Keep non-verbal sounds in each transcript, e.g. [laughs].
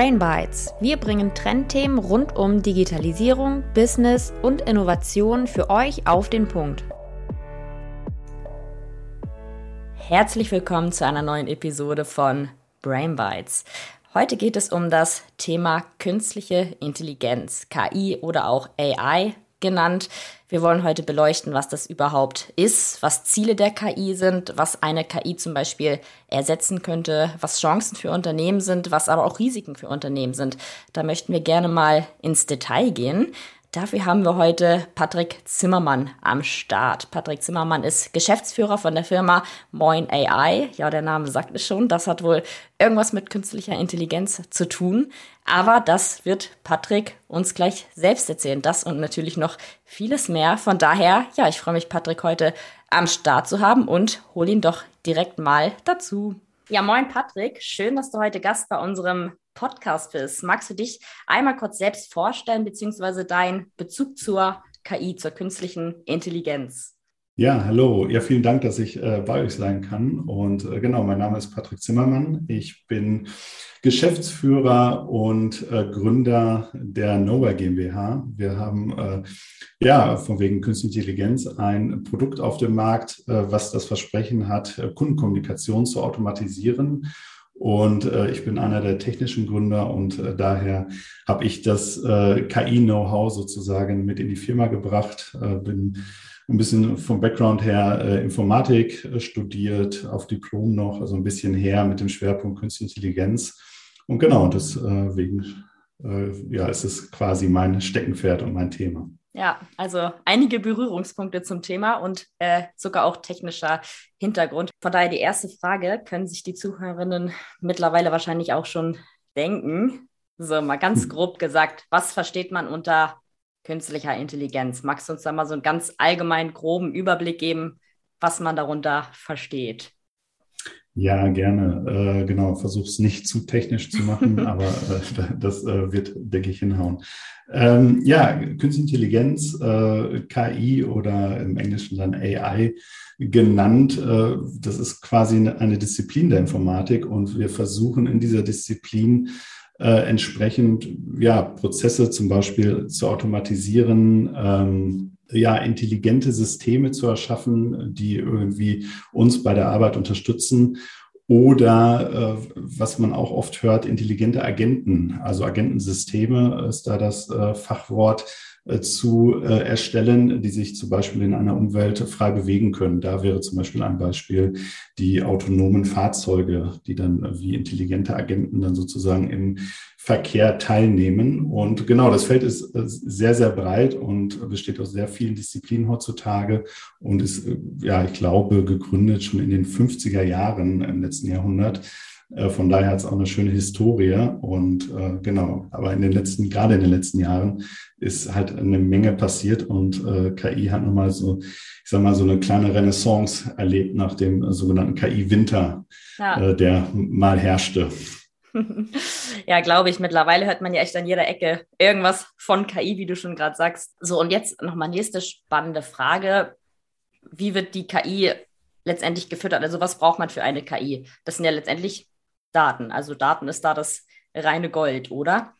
Brain Bites. Wir bringen Trendthemen rund um Digitalisierung, Business und Innovation für euch auf den Punkt. Herzlich willkommen zu einer neuen Episode von Brain Bites. Heute geht es um das Thema künstliche Intelligenz, KI oder auch AI genannt. Wir wollen heute beleuchten, was das überhaupt ist, was Ziele der KI sind, was eine KI zum Beispiel ersetzen könnte, was Chancen für Unternehmen sind, was aber auch Risiken für Unternehmen sind. Da möchten wir gerne mal ins Detail gehen. Dafür haben wir heute Patrick Zimmermann am Start. Patrick Zimmermann ist Geschäftsführer von der Firma Moin AI. Ja, der Name sagt es schon. Das hat wohl irgendwas mit künstlicher Intelligenz zu tun. Aber das wird Patrick uns gleich selbst erzählen. Das und natürlich noch vieles mehr. Von daher, ja, ich freue mich, Patrick heute am Start zu haben und hol ihn doch direkt mal dazu. Ja, moin Patrick. Schön, dass du heute Gast bei unserem Podcast bist. Magst du dich einmal kurz selbst vorstellen, beziehungsweise deinen Bezug zur KI, zur künstlichen Intelligenz? Ja, hallo. Ja, vielen Dank, dass ich äh, bei euch sein kann. Und äh, genau, mein Name ist Patrick Zimmermann. Ich bin Geschäftsführer und äh, Gründer der Nova GmbH. Wir haben äh, ja von wegen Künstliche Intelligenz ein Produkt auf dem Markt, äh, was das Versprechen hat, äh, Kundenkommunikation zu automatisieren und äh, ich bin einer der technischen Gründer und äh, daher habe ich das äh, KI-Know-how sozusagen mit in die Firma gebracht. Äh, bin ein bisschen vom Background her äh, Informatik äh, studiert, auf Diplom noch, also ein bisschen her mit dem Schwerpunkt Künstliche Intelligenz. Und genau, deswegen ja, ist es quasi mein Steckenpferd und mein Thema. Ja, also einige Berührungspunkte zum Thema und äh, sogar auch technischer Hintergrund. Von daher die erste Frage, können sich die Zuhörerinnen mittlerweile wahrscheinlich auch schon denken. So, mal ganz hm. grob gesagt, was versteht man unter künstlicher Intelligenz? Magst du uns da mal so einen ganz allgemeinen, groben Überblick geben, was man darunter versteht? Ja, gerne. Äh, genau, versuche es nicht zu technisch zu machen, [laughs] aber äh, das äh, wird, denke ich, hinhauen. Ähm, ja, Künstliche Intelligenz, äh, KI oder im Englischen dann AI genannt. Äh, das ist quasi eine, eine, Disziplin der Informatik und wir versuchen in dieser Disziplin äh, entsprechend ja, Prozesse zum Beispiel zu automatisieren. Ähm, ja, intelligente Systeme zu erschaffen, die irgendwie uns bei der Arbeit unterstützen. Oder äh, was man auch oft hört, intelligente Agenten, also Agentensysteme ist da das äh, Fachwort zu äh, erstellen, die sich zum Beispiel in einer Umwelt frei bewegen können. Da wäre zum Beispiel ein Beispiel die autonomen Fahrzeuge, die dann wie intelligente Agenten dann sozusagen im Verkehr teilnehmen. Und genau, das Feld ist äh, sehr, sehr breit und besteht aus sehr vielen Disziplinen heutzutage und ist, äh, ja, ich glaube, gegründet schon in den 50er Jahren im letzten Jahrhundert. Äh, von daher hat es auch eine schöne Historie und äh, genau, aber in den letzten, gerade in den letzten Jahren ist halt eine Menge passiert und äh, KI hat nochmal so, ich sag mal, so eine kleine Renaissance erlebt nach dem sogenannten KI-Winter, ja. äh, der mal herrschte. [laughs] ja, glaube ich. Mittlerweile hört man ja echt an jeder Ecke irgendwas von KI, wie du schon gerade sagst. So, und jetzt nochmal nächste spannende Frage. Wie wird die KI letztendlich gefüttert? Also, was braucht man für eine KI? Das sind ja letztendlich Daten. Also, Daten ist da das reine Gold, oder?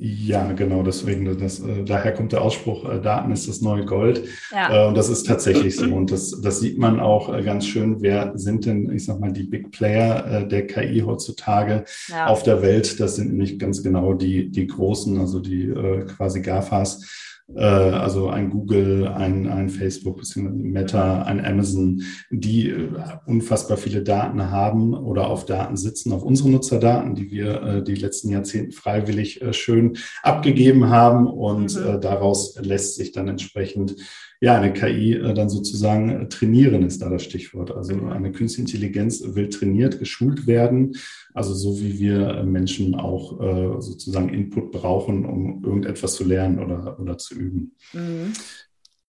Ja, genau, deswegen, das, äh, daher kommt der Ausspruch, äh, Daten ist das neue Gold. Ja. Äh, und das ist tatsächlich so. Und das, das sieht man auch ganz schön, wer sind denn, ich sag mal, die Big Player der KI heutzutage ja. auf der Welt. Das sind nicht ganz genau die, die großen, also die quasi GAFAs äh, also ein Google, ein, ein Facebook, beziehungsweise Meta, ein Amazon, die äh, unfassbar viele Daten haben oder auf Daten sitzen, auf unsere Nutzerdaten, die wir äh, die letzten Jahrzehnte freiwillig schön abgegeben haben. Und mhm. daraus lässt sich dann entsprechend ja, eine KI äh, dann sozusagen äh, trainieren ist da das Stichwort. Also mhm. eine künstliche Intelligenz will trainiert, geschult werden. Also so wie wir äh, Menschen auch sozusagen Input brauchen, um irgendetwas zu lernen oder, oder zu üben. Mhm.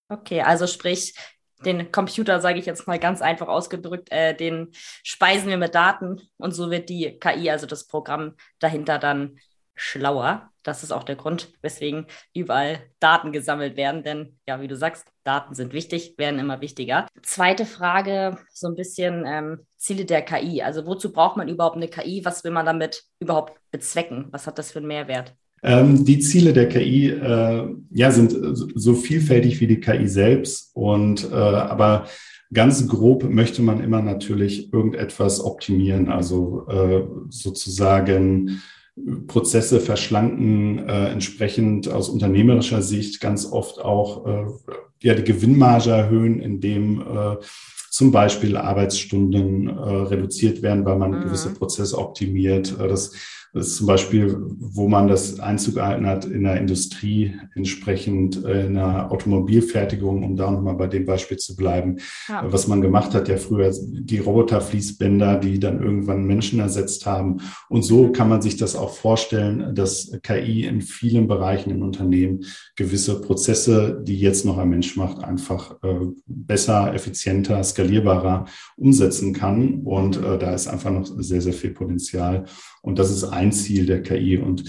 Okay, also sprich, den Computer, sage ich jetzt mal ganz einfach ausgedrückt, äh, den speisen wir mit Daten und so wird die KI, also das Programm dahinter dann schlauer. Das ist auch der Grund, weswegen überall Daten gesammelt werden. Denn ja, wie du sagst, Daten sind wichtig, werden immer wichtiger. Zweite Frage, so ein bisschen ähm, Ziele der KI. Also wozu braucht man überhaupt eine KI? Was will man damit überhaupt bezwecken? Was hat das für einen Mehrwert? Ähm, die Ziele der KI äh, ja, sind so vielfältig wie die KI selbst. Und äh, aber ganz grob möchte man immer natürlich irgendetwas optimieren, also äh, sozusagen Prozesse verschlanken, äh, entsprechend aus unternehmerischer Sicht ganz oft auch äh, ja, die Gewinnmarge erhöhen, indem äh, zum Beispiel Arbeitsstunden äh, reduziert werden, weil man mhm. gewisse Prozesse optimiert. Äh, das das ist zum Beispiel, wo man das Einzug gehalten hat in der Industrie, entsprechend äh, in der Automobilfertigung, um da nochmal bei dem Beispiel zu bleiben. Ja. Was man gemacht hat, ja früher die Roboterfließbänder, die dann irgendwann Menschen ersetzt haben. Und so kann man sich das auch vorstellen, dass KI in vielen Bereichen im Unternehmen gewisse Prozesse, die jetzt noch ein Mensch macht, einfach äh, besser, effizienter, skalierbarer umsetzen kann. Und äh, da ist einfach noch sehr, sehr viel Potenzial. Und das ist ein Ziel der KI. Und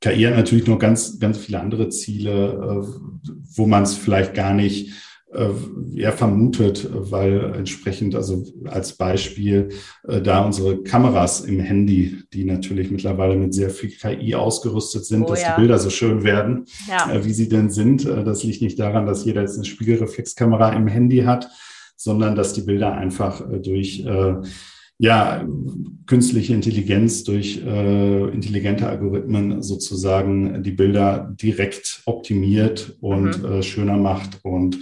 KI hat natürlich noch ganz, ganz viele andere Ziele, äh, wo man es vielleicht gar nicht äh, ja, vermutet, weil entsprechend, also als Beispiel, äh, da unsere Kameras im Handy, die natürlich mittlerweile mit sehr viel KI ausgerüstet sind, oh, dass ja. die Bilder so schön werden, ja. wie sie denn sind. Das liegt nicht daran, dass jeder jetzt eine Spiegelreflexkamera im Handy hat, sondern dass die Bilder einfach durch ja, künstliche Intelligenz durch äh, intelligente Algorithmen sozusagen die Bilder direkt optimiert und mhm. äh, schöner macht. Und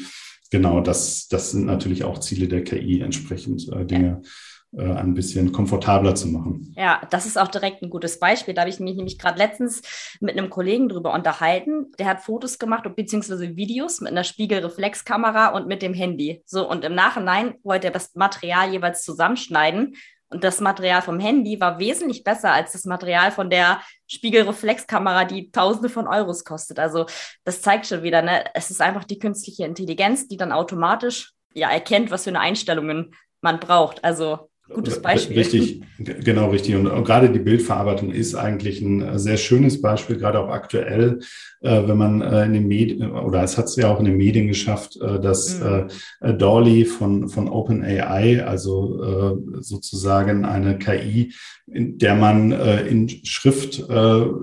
genau, das, das sind natürlich auch Ziele der KI, entsprechend äh, Dinge. Ja ein bisschen komfortabler zu machen. Ja, das ist auch direkt ein gutes Beispiel. Da habe ich mich nämlich gerade letztens mit einem Kollegen drüber unterhalten. Der hat Fotos gemacht beziehungsweise Videos mit einer Spiegelreflexkamera und mit dem Handy. So, und im Nachhinein wollte er das Material jeweils zusammenschneiden. Und das Material vom Handy war wesentlich besser als das Material von der Spiegelreflexkamera, die Tausende von Euros kostet. Also das zeigt schon wieder, ne? es ist einfach die künstliche Intelligenz, die dann automatisch ja erkennt, was für eine Einstellungen man braucht. Also Gutes Beispiel. Richtig, genau richtig. Und, gerade die Bildverarbeitung ist eigentlich ein äh, sehr schönes Beispiel, gerade auch aktuell, äh, wenn man äh, in den Medien, oder es hat es ja auch in den Medien geschafft, dass mhm. Dolly von, von OpenAI, also sozusagen eine KI, in der man in Schrift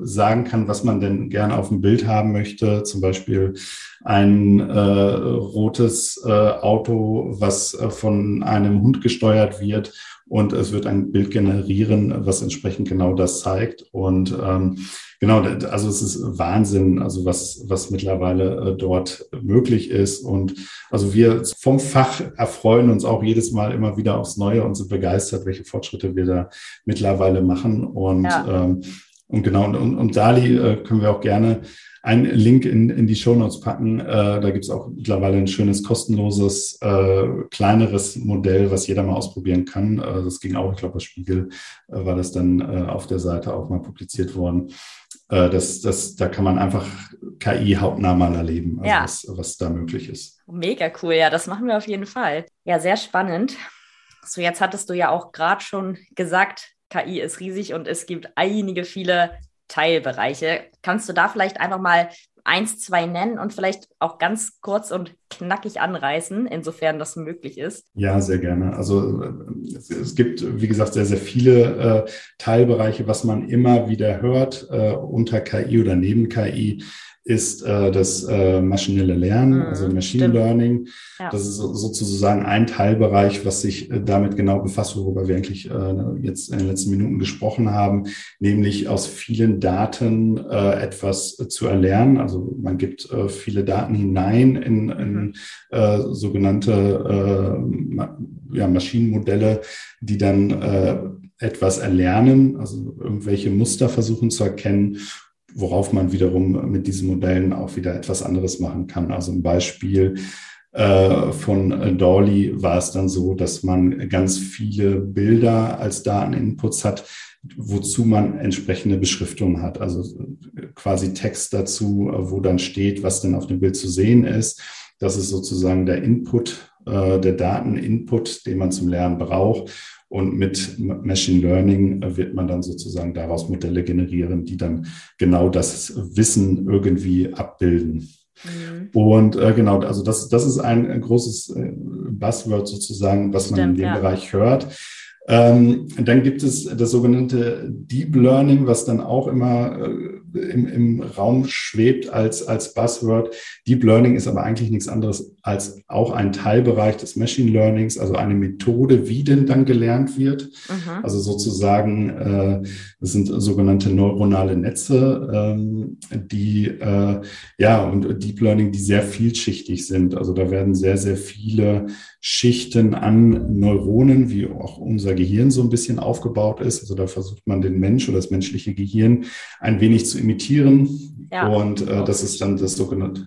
sagen kann, was man denn gerne auf dem Bild haben möchte, zum Beispiel ein äh, rotes äh, Auto, was äh, von einem Hund gesteuert wird und es wird ein Bild generieren, was entsprechend genau das zeigt. Und ähm, genau, also es ist Wahnsinn, also was, was mittlerweile äh, dort möglich ist. Und also wir vom Fach erfreuen uns auch jedes Mal immer wieder aufs Neue und sind begeistert, welche Fortschritte wir da mittlerweile machen. Und, ja. ähm, und genau, und, und Dali äh, können wir auch gerne einen Link in, in die Show Notes packen. Äh, da gibt es auch mittlerweile ein schönes, kostenloses, äh, kleineres Modell, was jeder mal ausprobieren kann. Äh, das ging auch, ich glaube, bei Spiegel äh, war das dann äh, auf der Seite auch mal publiziert worden. Äh, das, das, da kann man einfach KI hauptnah mal erleben, also ja. was, was da möglich ist. Mega cool, ja, das machen wir auf jeden Fall. Ja, sehr spannend. So, jetzt hattest du ja auch gerade schon gesagt, KI ist riesig und es gibt einige viele Teilbereiche. Kannst du da vielleicht einfach mal eins, zwei nennen und vielleicht auch ganz kurz und knackig anreißen, insofern das möglich ist? Ja, sehr gerne. Also es, es gibt, wie gesagt, sehr, sehr viele äh, Teilbereiche, was man immer wieder hört äh, unter KI oder neben KI ist äh, das äh, maschinelle Lernen, mhm, also Machine stimmt. Learning. Ja. Das ist sozusagen ein Teilbereich, was sich äh, damit genau befasst, worüber wir eigentlich äh, jetzt in den letzten Minuten gesprochen haben, nämlich aus vielen Daten äh, etwas zu erlernen. Also man gibt äh, viele Daten hinein in, in mhm. äh, sogenannte äh, ja, Maschinenmodelle, die dann äh, etwas erlernen, also irgendwelche Muster versuchen zu erkennen worauf man wiederum mit diesen Modellen auch wieder etwas anderes machen kann. Also ein Beispiel äh, von Dolly war es dann so, dass man ganz viele Bilder als Dateninputs hat, wozu man entsprechende Beschriftungen hat. Also quasi Text dazu, wo dann steht, was denn auf dem Bild zu sehen ist. Das ist sozusagen der Input äh, der Dateninput, den man zum Lernen braucht. Und mit Machine Learning wird man dann sozusagen daraus Modelle generieren, die dann genau das Wissen irgendwie abbilden. Mhm. Und äh, genau, also das, das ist ein, ein großes äh, Buzzword sozusagen, was Stimmt, man in dem ja. Bereich hört. Ähm, dann gibt es das sogenannte Deep Learning, was dann auch immer äh, im, im Raum schwebt als, als Buzzword. Deep Learning ist aber eigentlich nichts anderes als auch ein Teilbereich des Machine Learnings, also eine Methode, wie denn dann gelernt wird. Mhm. Also sozusagen, äh, das sind sogenannte neuronale Netze, ähm, die, äh, ja, und Deep Learning, die sehr vielschichtig sind. Also da werden sehr, sehr viele Schichten an Neuronen, wie auch unser Gehirn so ein bisschen aufgebaut ist. Also da versucht man den Mensch oder das menschliche Gehirn ein wenig zu imitieren. Ja. Und äh, das ist dann das sogenannte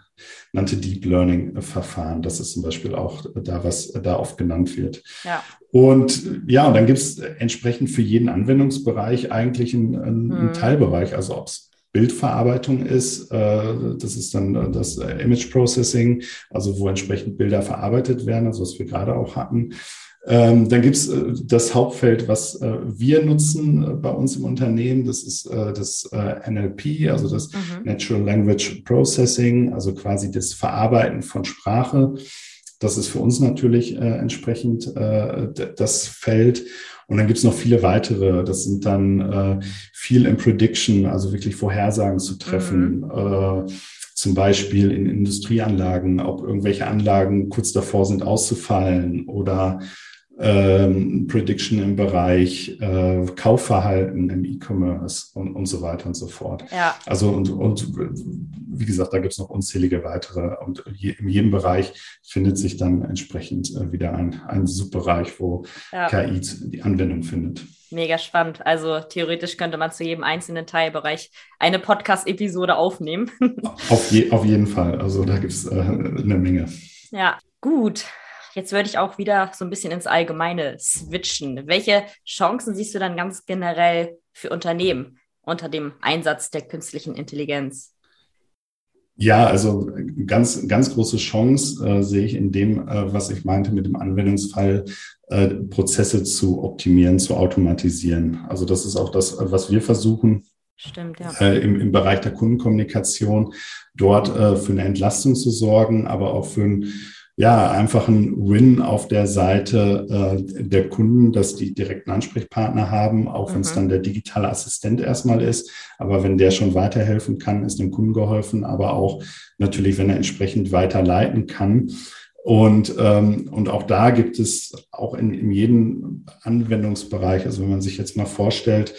Deep Learning Verfahren. Das ist zum Beispiel auch da, was da oft genannt wird. Ja. Und ja, und dann gibt es entsprechend für jeden Anwendungsbereich eigentlich einen, einen hm. Teilbereich. Also ob es Bildverarbeitung ist. Äh, das ist dann äh, das äh, Image Processing, also wo entsprechend Bilder verarbeitet werden, also was wir gerade auch hatten. Ähm, dann gibt es das Hauptfeld, was wir nutzen bei uns im Unternehmen. Das ist das NLP, also das mhm. Natural Language Processing, also quasi das Verarbeiten von Sprache. Das ist für uns natürlich entsprechend das Feld. Und dann gibt es noch viele weitere. Das sind dann äh, viel im Prediction, also wirklich Vorhersagen zu treffen. Mhm. Äh, zum Beispiel in Industrieanlagen, ob irgendwelche Anlagen kurz davor sind auszufallen oder ähm, Prediction im Bereich äh, Kaufverhalten im E-Commerce und, und so weiter und so fort. Ja. Also und, und wie gesagt, da gibt es noch unzählige weitere und je, in jedem Bereich findet sich dann entsprechend äh, wieder ein, ein Subbereich, wo ja. KI die Anwendung findet. Mega spannend. Also theoretisch könnte man zu jedem einzelnen Teilbereich eine Podcast-Episode aufnehmen. auf, je, auf jeden Fall. Also da gibt es äh, eine Menge. Ja, gut. Jetzt würde ich auch wieder so ein bisschen ins Allgemeine switchen. Welche Chancen siehst du dann ganz generell für Unternehmen unter dem Einsatz der künstlichen Intelligenz? Ja, also ganz, ganz große Chance äh, sehe ich in dem, äh, was ich meinte mit dem Anwendungsfall, äh, Prozesse zu optimieren, zu automatisieren. Also das ist auch das, was wir versuchen. Stimmt, ja. Äh, im, Im Bereich der Kundenkommunikation dort äh, für eine Entlastung zu sorgen, aber auch für ein ja, einfach ein Win auf der Seite äh, der Kunden, dass die direkten Ansprechpartner haben, auch mhm. wenn es dann der digitale Assistent erstmal ist. Aber wenn der schon weiterhelfen kann, ist dem Kunden geholfen, aber auch natürlich, wenn er entsprechend weiterleiten kann. Und, ähm, und auch da gibt es auch in, in jedem Anwendungsbereich, also wenn man sich jetzt mal vorstellt,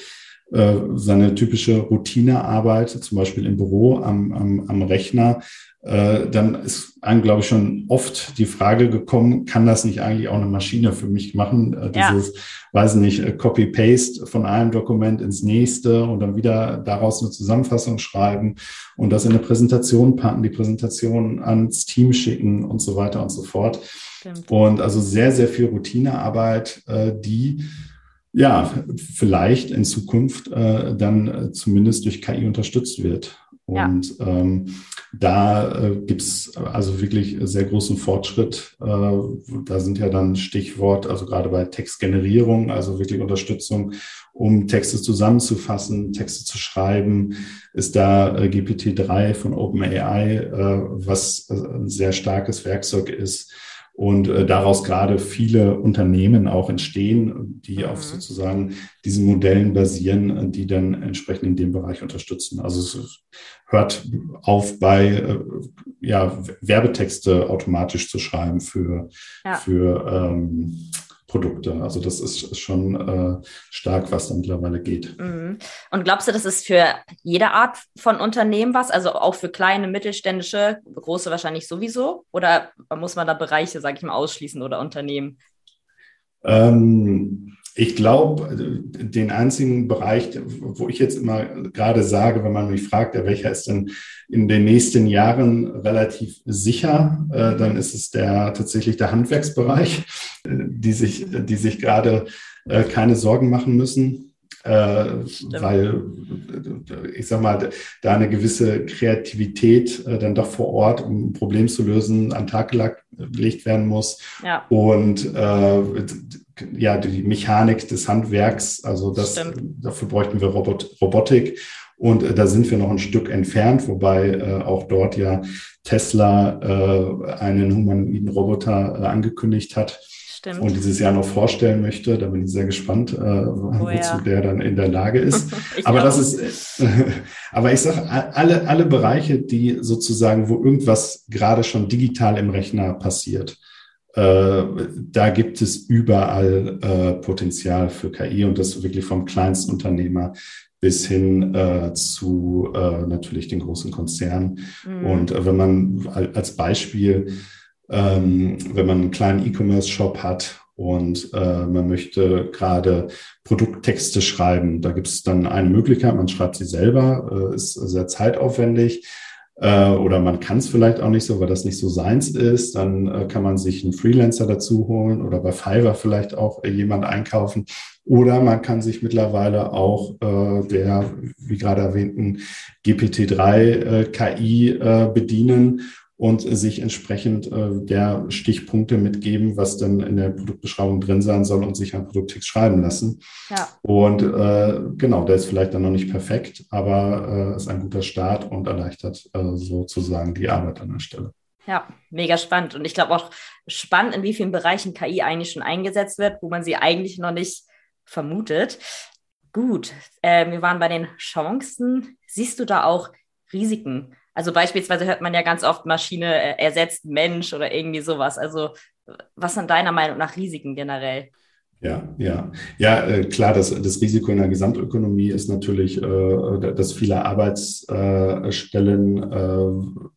äh, seine typische Routinearbeit, zum Beispiel im Büro am, am, am Rechner, äh, dann ist einem, glaube ich, schon oft die Frage gekommen, kann das nicht eigentlich auch eine Maschine für mich machen? Äh, dieses, ja. weiß nicht, äh, Copy-Paste von einem Dokument ins nächste und dann wieder daraus eine Zusammenfassung schreiben und das in eine Präsentation packen, die Präsentation ans Team schicken und so weiter und so fort. Stimmt. Und also sehr, sehr viel Routinearbeit, äh, die ja, vielleicht in Zukunft äh, dann äh, zumindest durch KI unterstützt wird. Und ja. ähm, da äh, gibt es also wirklich sehr großen Fortschritt. Äh, da sind ja dann Stichwort, also gerade bei Textgenerierung, also wirklich Unterstützung, um Texte zusammenzufassen, Texte zu schreiben, ist da äh, GPT-3 von OpenAI, äh, was äh, ein sehr starkes Werkzeug ist und äh, daraus gerade viele Unternehmen auch entstehen, die mhm. auf sozusagen diesen Modellen basieren, die dann entsprechend in dem Bereich unterstützen. Also es hört auf bei äh, ja, Werbetexte automatisch zu schreiben für, ja. für ähm, Produkte. Also das ist schon äh, stark, was da mittlerweile geht. Mhm. Und glaubst du, das ist für jede Art von Unternehmen was? Also auch für kleine, mittelständische, große wahrscheinlich sowieso? Oder muss man da Bereiche, sage ich mal, ausschließen oder Unternehmen? Ähm, ich glaube, den einzigen Bereich, wo ich jetzt immer gerade sage, wenn man mich fragt, welcher ist denn in den nächsten Jahren relativ sicher, äh, dann ist es der tatsächlich der Handwerksbereich, die sich, die sich gerade äh, keine Sorgen machen müssen. äh, weil ich sag mal, da eine gewisse Kreativität äh, dann doch vor Ort, um ein Problem zu lösen, an den Tag gelegt werden muss. Ja. Und äh, ja, die Mechanik des Handwerks, also das, dafür bräuchten wir Robot, Robotik. Und äh, da sind wir noch ein Stück entfernt, wobei äh, auch dort ja Tesla äh, einen humanoiden Roboter äh, angekündigt hat Stimmt. und dieses Jahr noch vorstellen möchte. Da bin ich sehr gespannt, äh, oh, wozu ja. der dann in der Lage ist. [laughs] aber das ist, äh, [laughs] aber ich sage, alle, alle Bereiche, die sozusagen, wo irgendwas gerade schon digital im Rechner passiert, da gibt es überall äh, Potenzial für KI und das wirklich vom Kleinstunternehmer bis hin äh, zu äh, natürlich den großen Konzernen. Mhm. Und äh, wenn man als Beispiel, ähm, wenn man einen kleinen E-Commerce-Shop hat und äh, man möchte gerade Produkttexte schreiben, da gibt es dann eine Möglichkeit, man schreibt sie selber, ist sehr zeitaufwendig äh, oder man kann es vielleicht auch nicht so, weil das nicht so seins ist, dann äh, kann man sich einen Freelancer dazu holen oder bei Fiverr vielleicht auch äh, jemand einkaufen. Oder man kann sich mittlerweile auch äh, der, wie gerade erwähnten, GPT-3 äh, KI äh, bedienen und sich entsprechend äh, der Stichpunkte mitgeben, was dann in der Produktbeschreibung drin sein soll und sich ein Produkttext schreiben lassen. Ja. Und äh, genau, der ist vielleicht dann noch nicht perfekt, aber äh, ist ein guter Start und erleichtert äh, sozusagen die Arbeit an der Stelle. Ja, mega spannend. Und ich glaube auch spannend, in wie vielen Bereichen KI eigentlich schon eingesetzt wird, wo man sie eigentlich noch nicht vermutet. Gut, äh, wir waren bei den Chancen. Siehst du da auch Risiken? Also beispielsweise hört man ja ganz oft, Maschine äh, ersetzt Mensch oder irgendwie sowas. Also was sind deiner Meinung nach Risiken generell? Ja, ja, ja, äh, klar, das, das Risiko in der Gesamtökonomie ist natürlich, äh, dass viele Arbeitsstellen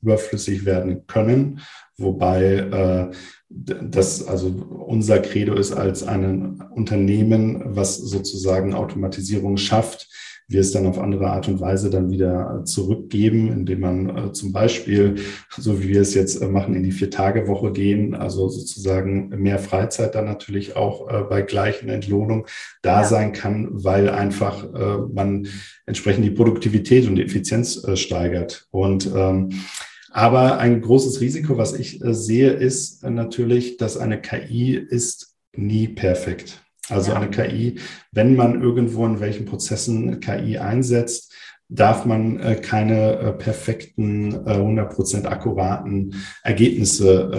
überflüssig werden können, wobei das also unser Credo ist als ein Unternehmen, was sozusagen Automatisierung schafft, wir es dann auf andere Art und Weise dann wieder zurückgeben, indem man äh, zum Beispiel, so wie wir es jetzt äh, machen, in die Vier-Tage-Woche gehen, also sozusagen mehr Freizeit dann natürlich auch äh, bei gleichen Entlohnung da ja. sein kann, weil einfach äh, man entsprechend die Produktivität und die Effizienz äh, steigert. Und ähm, aber ein großes Risiko, was ich äh, sehe, ist natürlich, dass eine KI ist nie perfekt. Also ja. eine KI, wenn man irgendwo in welchen Prozessen KI einsetzt, darf man äh, keine äh, perfekten, äh, 100% akkuraten Ergebnisse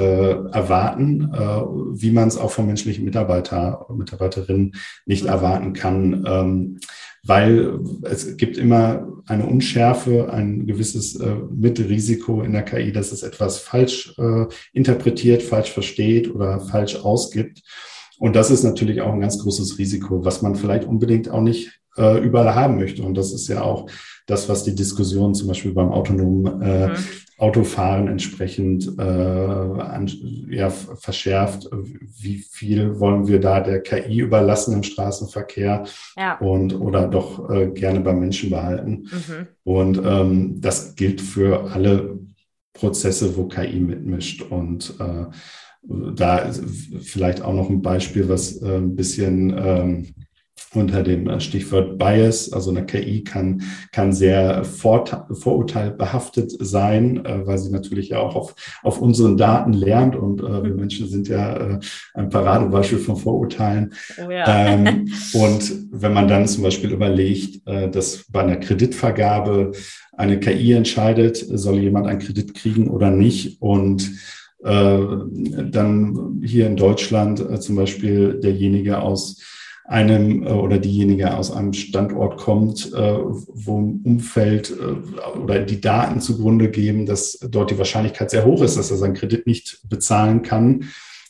äh, erwarten, äh, wie man es auch vom menschlichen Mitarbeiter, Mitarbeiterin nicht mhm. erwarten kann, ähm, weil es gibt immer eine Unschärfe, ein gewisses äh, Mittelrisiko in der KI, dass es etwas falsch äh, interpretiert, falsch versteht oder falsch ausgibt. Und das ist natürlich auch ein ganz großes Risiko, was man vielleicht unbedingt auch nicht äh, überall haben möchte. Und das ist ja auch das, was die Diskussion zum Beispiel beim autonomen äh, mhm. Autofahren entsprechend äh, an, ja, verschärft. Wie viel wollen wir da der KI überlassen im Straßenverkehr ja. und oder doch äh, gerne beim Menschen behalten? Mhm. Und ähm, das gilt für alle Prozesse, wo KI mitmischt. Und äh, da vielleicht auch noch ein Beispiel, was ein bisschen ähm, unter dem Stichwort Bias, also eine KI kann, kann sehr vorurteilbehaftet sein, äh, weil sie natürlich ja auch auf, auf unseren Daten lernt und äh, wir Menschen sind ja äh, ein Paradebeispiel von Vorurteilen. Oh ja. ähm, [laughs] und wenn man dann zum Beispiel überlegt, äh, dass bei einer Kreditvergabe eine KI entscheidet, soll jemand einen Kredit kriegen oder nicht und dann hier in Deutschland äh, zum Beispiel derjenige aus einem äh, oder diejenige aus einem Standort kommt, wo im Umfeld oder die Daten zugrunde geben, dass dort die Wahrscheinlichkeit sehr hoch ist, dass er seinen Kredit nicht bezahlen kann.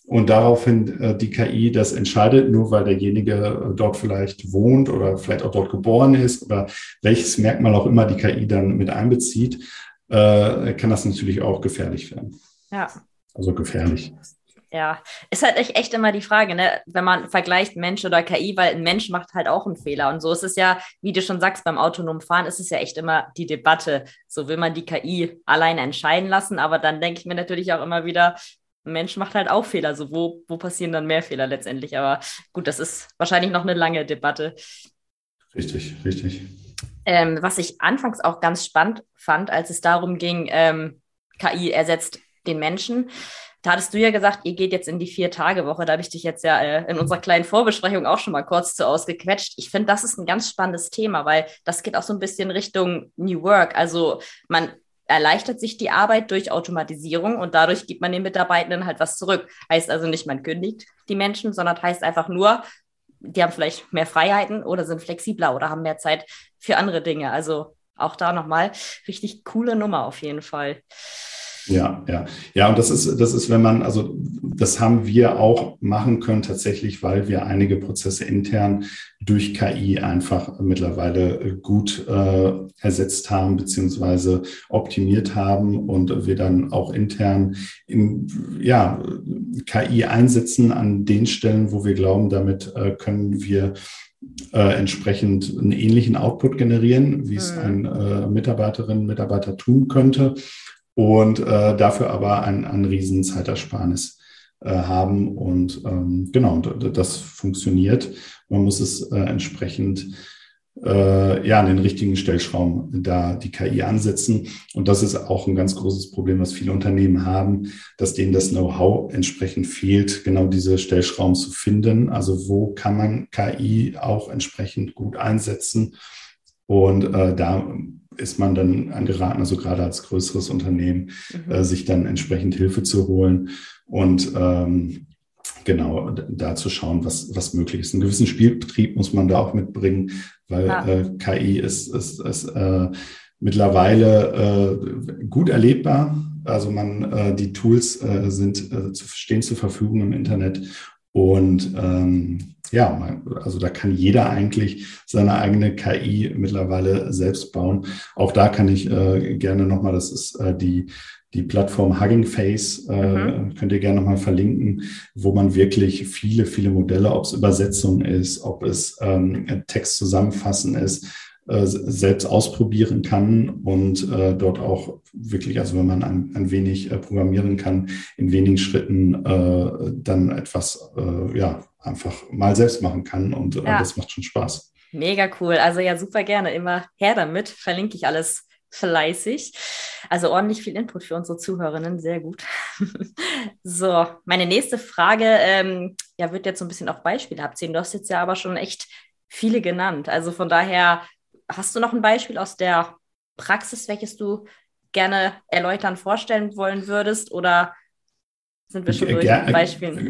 Und daraufhin die KI das entscheidet, nur weil derjenige dort vielleicht wohnt oder vielleicht auch dort geboren ist oder welches Merkmal auch immer die KI dann mit einbezieht, kann das natürlich auch gefährlich werden. Ja, also gefährlich. Ja, ist halt echt, immer die Frage, ne? wenn man vergleicht Mensch oder KI, weil ein Mensch macht halt auch einen Fehler. Und so ist es ja, wie du schon sagst, beim autonomen Fahren ist es ja echt immer die Debatte. So will man die KI alleine entscheiden lassen, aber dann denke ich mir natürlich auch immer wieder, Mensch macht halt auch Fehler. So, wo, wo passieren dann mehr Fehler letztendlich? Aber gut, das ist wahrscheinlich noch eine lange Debatte. Richtig, richtig. Ähm, was ich anfangs auch ganz spannend fand, als es darum ging, ähm, KI ersetzt den Menschen. Da hattest du ja gesagt, ihr geht jetzt in die Vier-Tage-Woche. Da habe ich dich jetzt ja äh, in unserer kleinen Vorbesprechung auch schon mal kurz zu ausgequetscht. Ich finde, das ist ein ganz spannendes Thema, weil das geht auch so ein bisschen Richtung New Work. Also man erleichtert sich die Arbeit durch Automatisierung und dadurch gibt man den Mitarbeitenden halt was zurück. Heißt also nicht, man kündigt die Menschen, sondern heißt einfach nur, die haben vielleicht mehr Freiheiten oder sind flexibler oder haben mehr Zeit für andere Dinge. Also auch da nochmal richtig coole Nummer auf jeden Fall. Ja, ja. Ja, und das ist, das ist, wenn man, also das haben wir auch machen können tatsächlich, weil wir einige Prozesse intern durch KI einfach mittlerweile gut äh, ersetzt haben, beziehungsweise optimiert haben und wir dann auch intern in, ja, KI einsetzen an den Stellen, wo wir glauben, damit äh, können wir äh, entsprechend einen ähnlichen Output generieren, wie es mhm. ein äh, Mitarbeiterin, Mitarbeiter tun könnte und äh, dafür aber ein, ein riesen Zeitersparnis äh, haben. Und ähm, genau, das funktioniert. Man muss es äh, entsprechend äh, ja, an den richtigen Stellschrauben da die KI ansetzen. Und das ist auch ein ganz großes Problem, was viele Unternehmen haben, dass denen das Know-how entsprechend fehlt, genau diese Stellschrauben zu finden. Also wo kann man KI auch entsprechend gut einsetzen? Und äh, da ist man dann angeraten, also gerade als größeres Unternehmen, mhm. äh, sich dann entsprechend Hilfe zu holen und ähm, genau da zu schauen, was, was möglich ist. Einen gewissen Spielbetrieb muss man da auch mitbringen, weil ja. äh, KI ist, ist, ist äh, mittlerweile äh, gut erlebbar. Also man, äh, die Tools äh, sind, äh, stehen zur Verfügung im Internet und ähm, ja, also da kann jeder eigentlich seine eigene KI mittlerweile selbst bauen. Auch da kann ich äh, gerne nochmal, das ist äh, die, die Plattform Hugging Face, äh, mhm. könnt ihr gerne nochmal verlinken, wo man wirklich viele, viele Modelle, ob es Übersetzung ist, ob es ähm, Text zusammenfassen ist, äh, selbst ausprobieren kann und äh, dort auch wirklich, also wenn man ein, ein wenig äh, programmieren kann, in wenigen Schritten äh, dann etwas äh, ja einfach mal selbst machen kann und äh, ja. das macht schon Spaß. Mega cool. Also ja, super gerne. Immer her damit. Verlinke ich alles fleißig. Also ordentlich viel Input für unsere Zuhörerinnen. Sehr gut. [laughs] so, meine nächste Frage ähm, ja, wird jetzt so ein bisschen auf Beispiele abziehen. Du hast jetzt ja aber schon echt viele genannt. Also von daher Hast du noch ein Beispiel aus der Praxis, welches du gerne erläutern, vorstellen wollen würdest? Oder sind wir schon durch Ger mit Beispielen?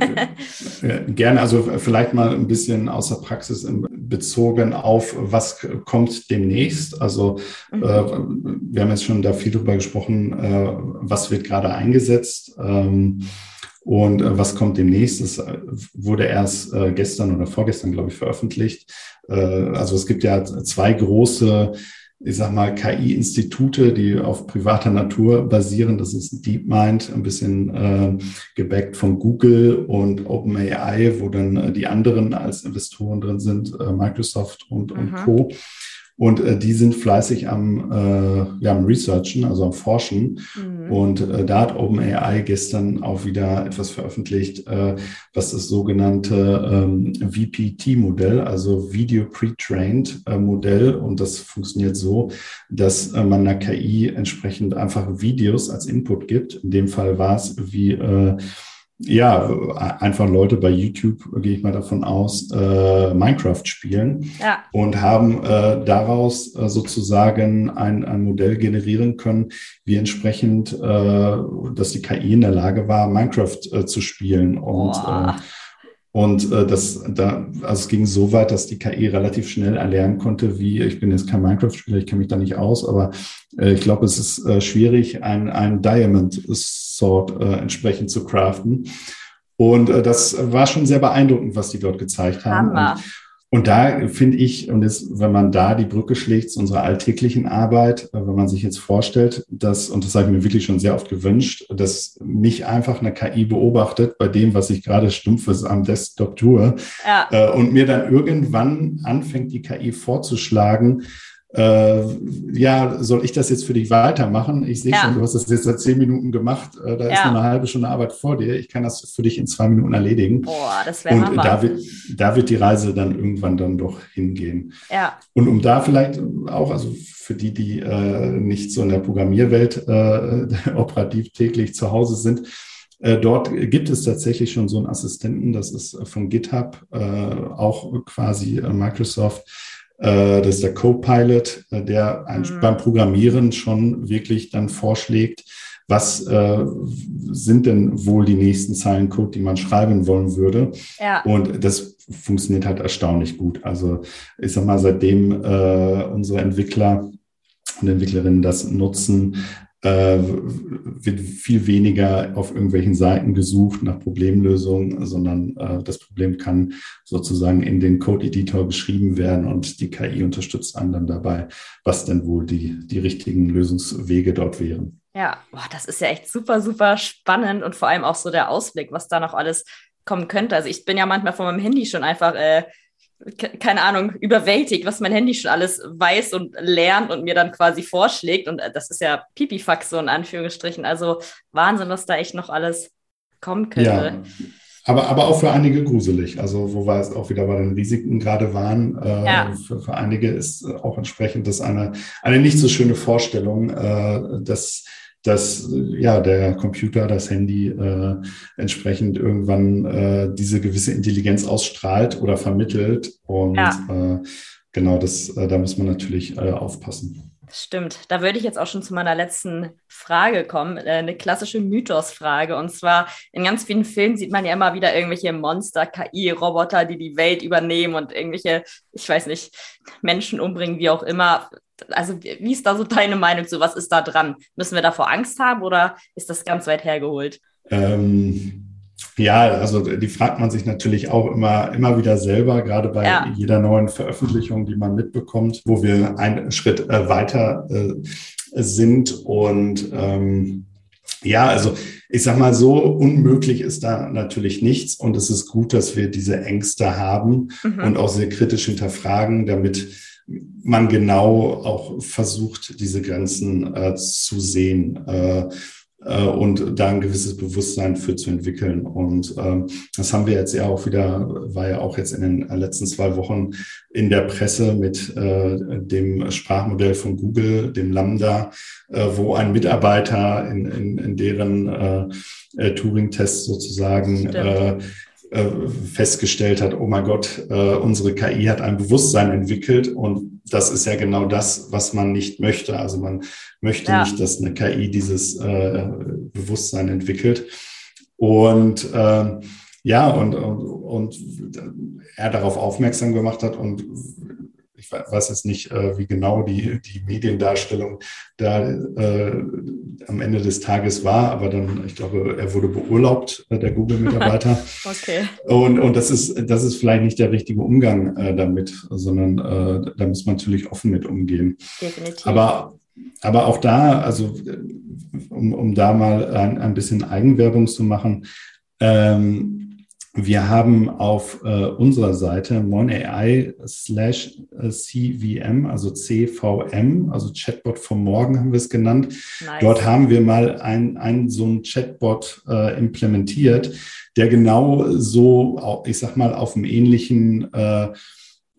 [laughs] Gerne, also vielleicht mal ein bisschen aus der Praxis bezogen auf, was kommt demnächst. Also mhm. äh, wir haben jetzt schon da viel drüber gesprochen, äh, was wird gerade eingesetzt. Ähm, und äh, was kommt demnächst? Das äh, wurde erst äh, gestern oder vorgestern, glaube ich, veröffentlicht. Äh, also es gibt ja zwei große, ich sag mal, KI-Institute, die auf privater Natur basieren. Das ist DeepMind, ein bisschen äh, gebackt von Google und OpenAI, wo dann äh, die anderen als Investoren drin sind, äh, Microsoft und, und Co. Und äh, die sind fleißig am, äh, ja, am Researchen, also am Forschen. Mhm. Und äh, da hat OpenAI gestern auch wieder etwas veröffentlicht, äh, was das sogenannte ähm, VPT-Modell, also Video Pre-Trained äh, Modell. Und das funktioniert so, dass äh, man einer KI entsprechend einfach Videos als Input gibt. In dem Fall war es wie äh, ja, einfach Leute bei YouTube, gehe ich mal davon aus, äh, Minecraft spielen ja. und haben äh, daraus äh, sozusagen ein, ein Modell generieren können, wie entsprechend, äh, dass die KI in der Lage war, Minecraft äh, zu spielen. Und äh, und äh, das, da, also es ging so weit, dass die KI relativ schnell erlernen konnte, wie, ich bin jetzt kein Minecraft-Spieler, ich kenne mich da nicht aus, aber äh, ich glaube, es ist äh, schwierig, ein, ein Diamond Sword äh, entsprechend zu craften. Und äh, das war schon sehr beeindruckend, was die dort gezeigt haben. Und, und da finde ich, und jetzt, wenn man da die Brücke schlägt zu unserer alltäglichen Arbeit, äh, wenn man sich jetzt vorstellt, dass, und das habe ich mir wirklich schon sehr oft gewünscht, dass mich einfach eine KI beobachtet bei dem, was ich gerade stumpfes am Desktop tue, ja. äh, und mir dann irgendwann anfängt, die KI vorzuschlagen, äh, ja, soll ich das jetzt für dich weitermachen? Ich sehe ja. schon, du hast das jetzt seit zehn Minuten gemacht. Äh, da ja. ist noch eine halbe Stunde Arbeit vor dir. Ich kann das für dich in zwei Minuten erledigen. Boah, das wäre Und da wird, da wird die Reise dann irgendwann dann doch hingehen. Ja. Und um da vielleicht auch, also für die, die äh, nicht so in der Programmierwelt äh, [laughs] operativ täglich zu Hause sind, äh, dort gibt es tatsächlich schon so einen Assistenten, das ist von GitHub, äh, auch quasi Microsoft äh, das ist der Copilot, äh, der mhm. beim Programmieren schon wirklich dann vorschlägt, was äh, sind denn wohl die nächsten Zeilen Code, die man schreiben wollen würde. Ja. Und das funktioniert halt erstaunlich gut. Also ich sag mal, seitdem äh, unsere Entwickler und Entwicklerinnen das nutzen, äh, wird viel weniger auf irgendwelchen Seiten gesucht nach Problemlösungen, sondern äh, das Problem kann sozusagen in den Code-Editor geschrieben werden und die KI unterstützt einen dann dabei, was denn wohl die, die richtigen Lösungswege dort wären. Ja, boah, das ist ja echt super, super spannend und vor allem auch so der Ausblick, was da noch alles kommen könnte. Also ich bin ja manchmal von meinem Handy schon einfach äh, keine Ahnung, überwältigt, was mein Handy schon alles weiß und lernt und mir dann quasi vorschlägt. Und äh, das ist ja Pipifax so in Anführungsstrichen. Also Wahnsinn, was da echt noch alles kommen könnte. Ja. Aber, aber auch für einige gruselig. Also, wo wir es auch wieder bei den Risiken gerade waren, äh, ja. für, für einige ist auch entsprechend das eine, eine nicht so schöne Vorstellung, äh, dass dass ja der Computer, das Handy äh, entsprechend irgendwann äh, diese gewisse Intelligenz ausstrahlt oder vermittelt. Und ja. äh, genau, das, äh, da muss man natürlich äh, aufpassen. Stimmt. Da würde ich jetzt auch schon zu meiner letzten Frage kommen. Äh, eine klassische Mythosfrage. Und zwar in ganz vielen Filmen sieht man ja immer wieder irgendwelche Monster, KI-Roboter, die die Welt übernehmen und irgendwelche, ich weiß nicht, Menschen umbringen, wie auch immer also wie ist da so deine Meinung zu? Was ist da dran? Müssen wir davor Angst haben oder ist das ganz weit hergeholt? Ähm, ja, also die fragt man sich natürlich auch immer, immer wieder selber, gerade bei ja. jeder neuen Veröffentlichung, die man mitbekommt, wo wir einen Schritt äh, weiter äh, sind. Und ähm, ja, also ich sag mal so, unmöglich ist da natürlich nichts. Und es ist gut, dass wir diese Ängste haben mhm. und auch sehr kritisch hinterfragen, damit man genau auch versucht, diese Grenzen äh, zu sehen äh, äh, und da ein gewisses Bewusstsein für zu entwickeln. Und äh, das haben wir jetzt ja auch wieder, war ja auch jetzt in den letzten zwei Wochen in der Presse mit äh, dem Sprachmodell von Google, dem Lambda, äh, wo ein Mitarbeiter in, in, in deren äh, äh Turing-Test sozusagen äh, äh, festgestellt hat, oh mein Gott, äh, unsere KI hat ein Bewusstsein entwickelt und das ist ja genau das, was man nicht möchte. Also man möchte ja. nicht, dass eine KI dieses äh, Bewusstsein entwickelt. Und äh, ja, und, und, und er darauf aufmerksam gemacht hat und ich weiß jetzt nicht, äh, wie genau die, die Mediendarstellung da äh, am Ende des Tages war, aber dann, ich glaube, er wurde beurlaubt, äh, der Google-Mitarbeiter. [laughs] okay. Und, und das ist, das ist vielleicht nicht der richtige Umgang äh, damit, sondern äh, da muss man natürlich offen mit umgehen. Definitiv. Aber aber auch da, also um, um da mal ein, ein bisschen Eigenwerbung zu machen, ähm, wir haben auf äh, unserer Seite MonAI slash CVM, also CVM, also Chatbot vom Morgen haben wir es genannt. Nice. Dort haben wir mal ein, ein so ein Chatbot äh, implementiert, der genau so, ich sag mal, auf einem ähnlichen äh,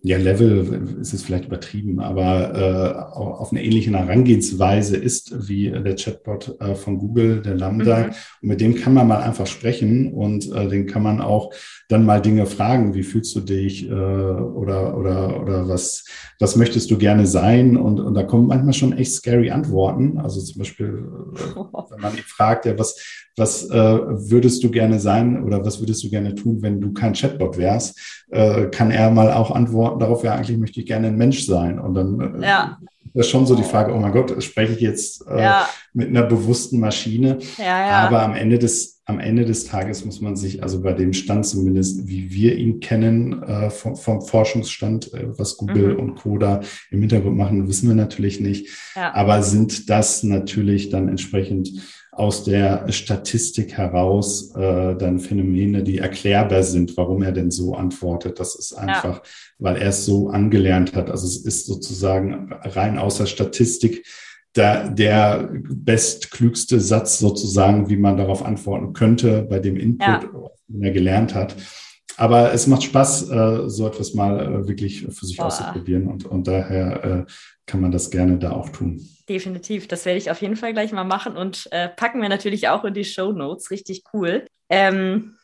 ja, Level ist es vielleicht übertrieben, aber äh, auf eine ähnliche Herangehensweise ist wie der Chatbot äh, von Google, der Lambda. Mhm. Und mit dem kann man mal einfach sprechen und äh, den kann man auch dann mal Dinge fragen. Wie fühlst du dich äh, oder oder oder was was möchtest du gerne sein? Und, und da kommen manchmal schon echt scary Antworten. Also zum Beispiel, äh, [laughs] wenn man ihn fragt, ja, was was äh, würdest du gerne sein oder was würdest du gerne tun, wenn du kein Chatbot wärst, äh, kann er mal auch antworten darauf, ja, eigentlich möchte ich gerne ein Mensch sein. Und dann äh, ja. ist schon so die Frage, oh mein Gott, spreche ich jetzt äh, ja. mit einer bewussten Maschine? Ja, ja. Aber am Ende des am Ende des Tages muss man sich, also bei dem Stand zumindest, wie wir ihn kennen, äh, vom, vom, Forschungsstand, äh, was Google mhm. und Coda im Hintergrund machen, wissen wir natürlich nicht. Aber sind das natürlich dann entsprechend aus der Statistik heraus äh, dann Phänomene, die erklärbar sind, warum er denn so antwortet. Das ist einfach, ja. weil er es so angelernt hat. Also es ist sozusagen rein aus der Statistik der, der bestklügste Satz sozusagen, wie man darauf antworten könnte bei dem Input, ja. den er gelernt hat. Aber es macht Spaß, äh, so etwas mal äh, wirklich für sich Boah. auszuprobieren und, und daher äh, kann man das gerne da auch tun. Definitiv, das werde ich auf jeden Fall gleich mal machen und äh, packen wir natürlich auch in die Show Notes. Richtig cool. Ähm,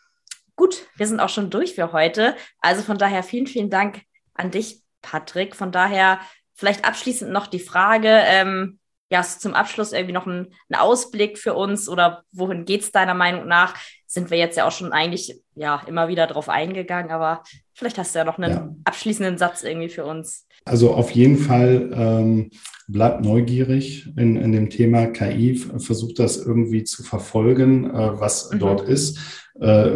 gut, wir sind auch schon durch für heute. Also von daher vielen, vielen Dank an dich, Patrick. Von daher vielleicht abschließend noch die Frage, ähm, ja, zum Abschluss irgendwie noch ein, ein Ausblick für uns oder wohin geht es deiner Meinung nach? Sind wir jetzt ja auch schon eigentlich ja immer wieder drauf eingegangen, aber vielleicht hast du ja noch einen ja. abschließenden Satz irgendwie für uns. Also auf jeden Fall ähm, bleibt neugierig in, in dem Thema KI, versucht das irgendwie zu verfolgen, äh, was mhm. dort ist. Äh,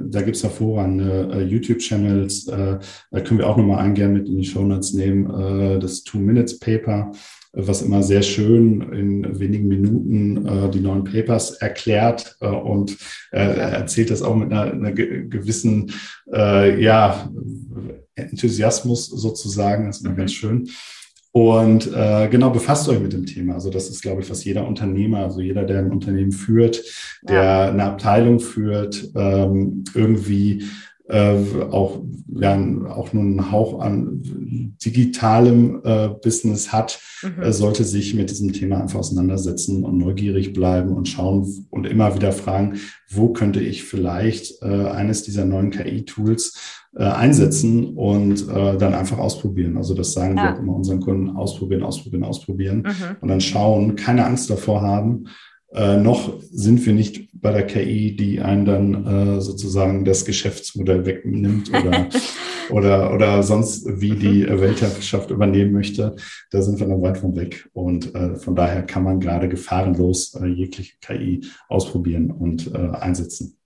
da gibt es hervorragende äh, YouTube-Channels, äh, da können wir auch nochmal eingehen mit in die Show Notes nehmen, äh, das Two-Minutes-Paper was immer sehr schön in wenigen Minuten äh, die neuen Papers erklärt äh, und äh, erzählt das auch mit einer, einer gewissen äh, ja, Enthusiasmus sozusagen. Das ist immer mhm. ganz schön. Und äh, genau, befasst euch mit dem Thema. Also das ist, glaube ich, was jeder Unternehmer, also jeder, der ein Unternehmen führt, der ja. eine Abteilung führt, ähm, irgendwie äh, auch, ja, auch nur einen Hauch an digitalem äh, Business hat, mhm. äh, sollte sich mit diesem Thema einfach auseinandersetzen und neugierig bleiben und schauen und immer wieder fragen, wo könnte ich vielleicht äh, eines dieser neuen KI-Tools äh, einsetzen und äh, dann einfach ausprobieren. Also das sagen ja. wir auch immer unseren Kunden, ausprobieren, ausprobieren, ausprobieren mhm. und dann schauen, keine Angst davor haben äh, noch sind wir nicht bei der KI, die einen dann äh, sozusagen das Geschäftsmodell wegnimmt oder, [laughs] oder, oder sonst wie die mhm. Weltherrschaft übernehmen möchte. Da sind wir noch weit von weg. Und äh, von daher kann man gerade gefahrenlos äh, jegliche KI ausprobieren und äh, einsetzen.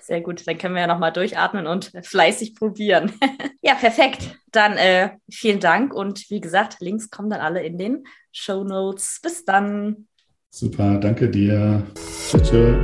Sehr gut, dann können wir ja nochmal durchatmen und fleißig probieren. [laughs] ja, perfekt. Dann äh, vielen Dank und wie gesagt, Links kommen dann alle in den Show Notes. Bis dann. Super, danke dir. Tschüss.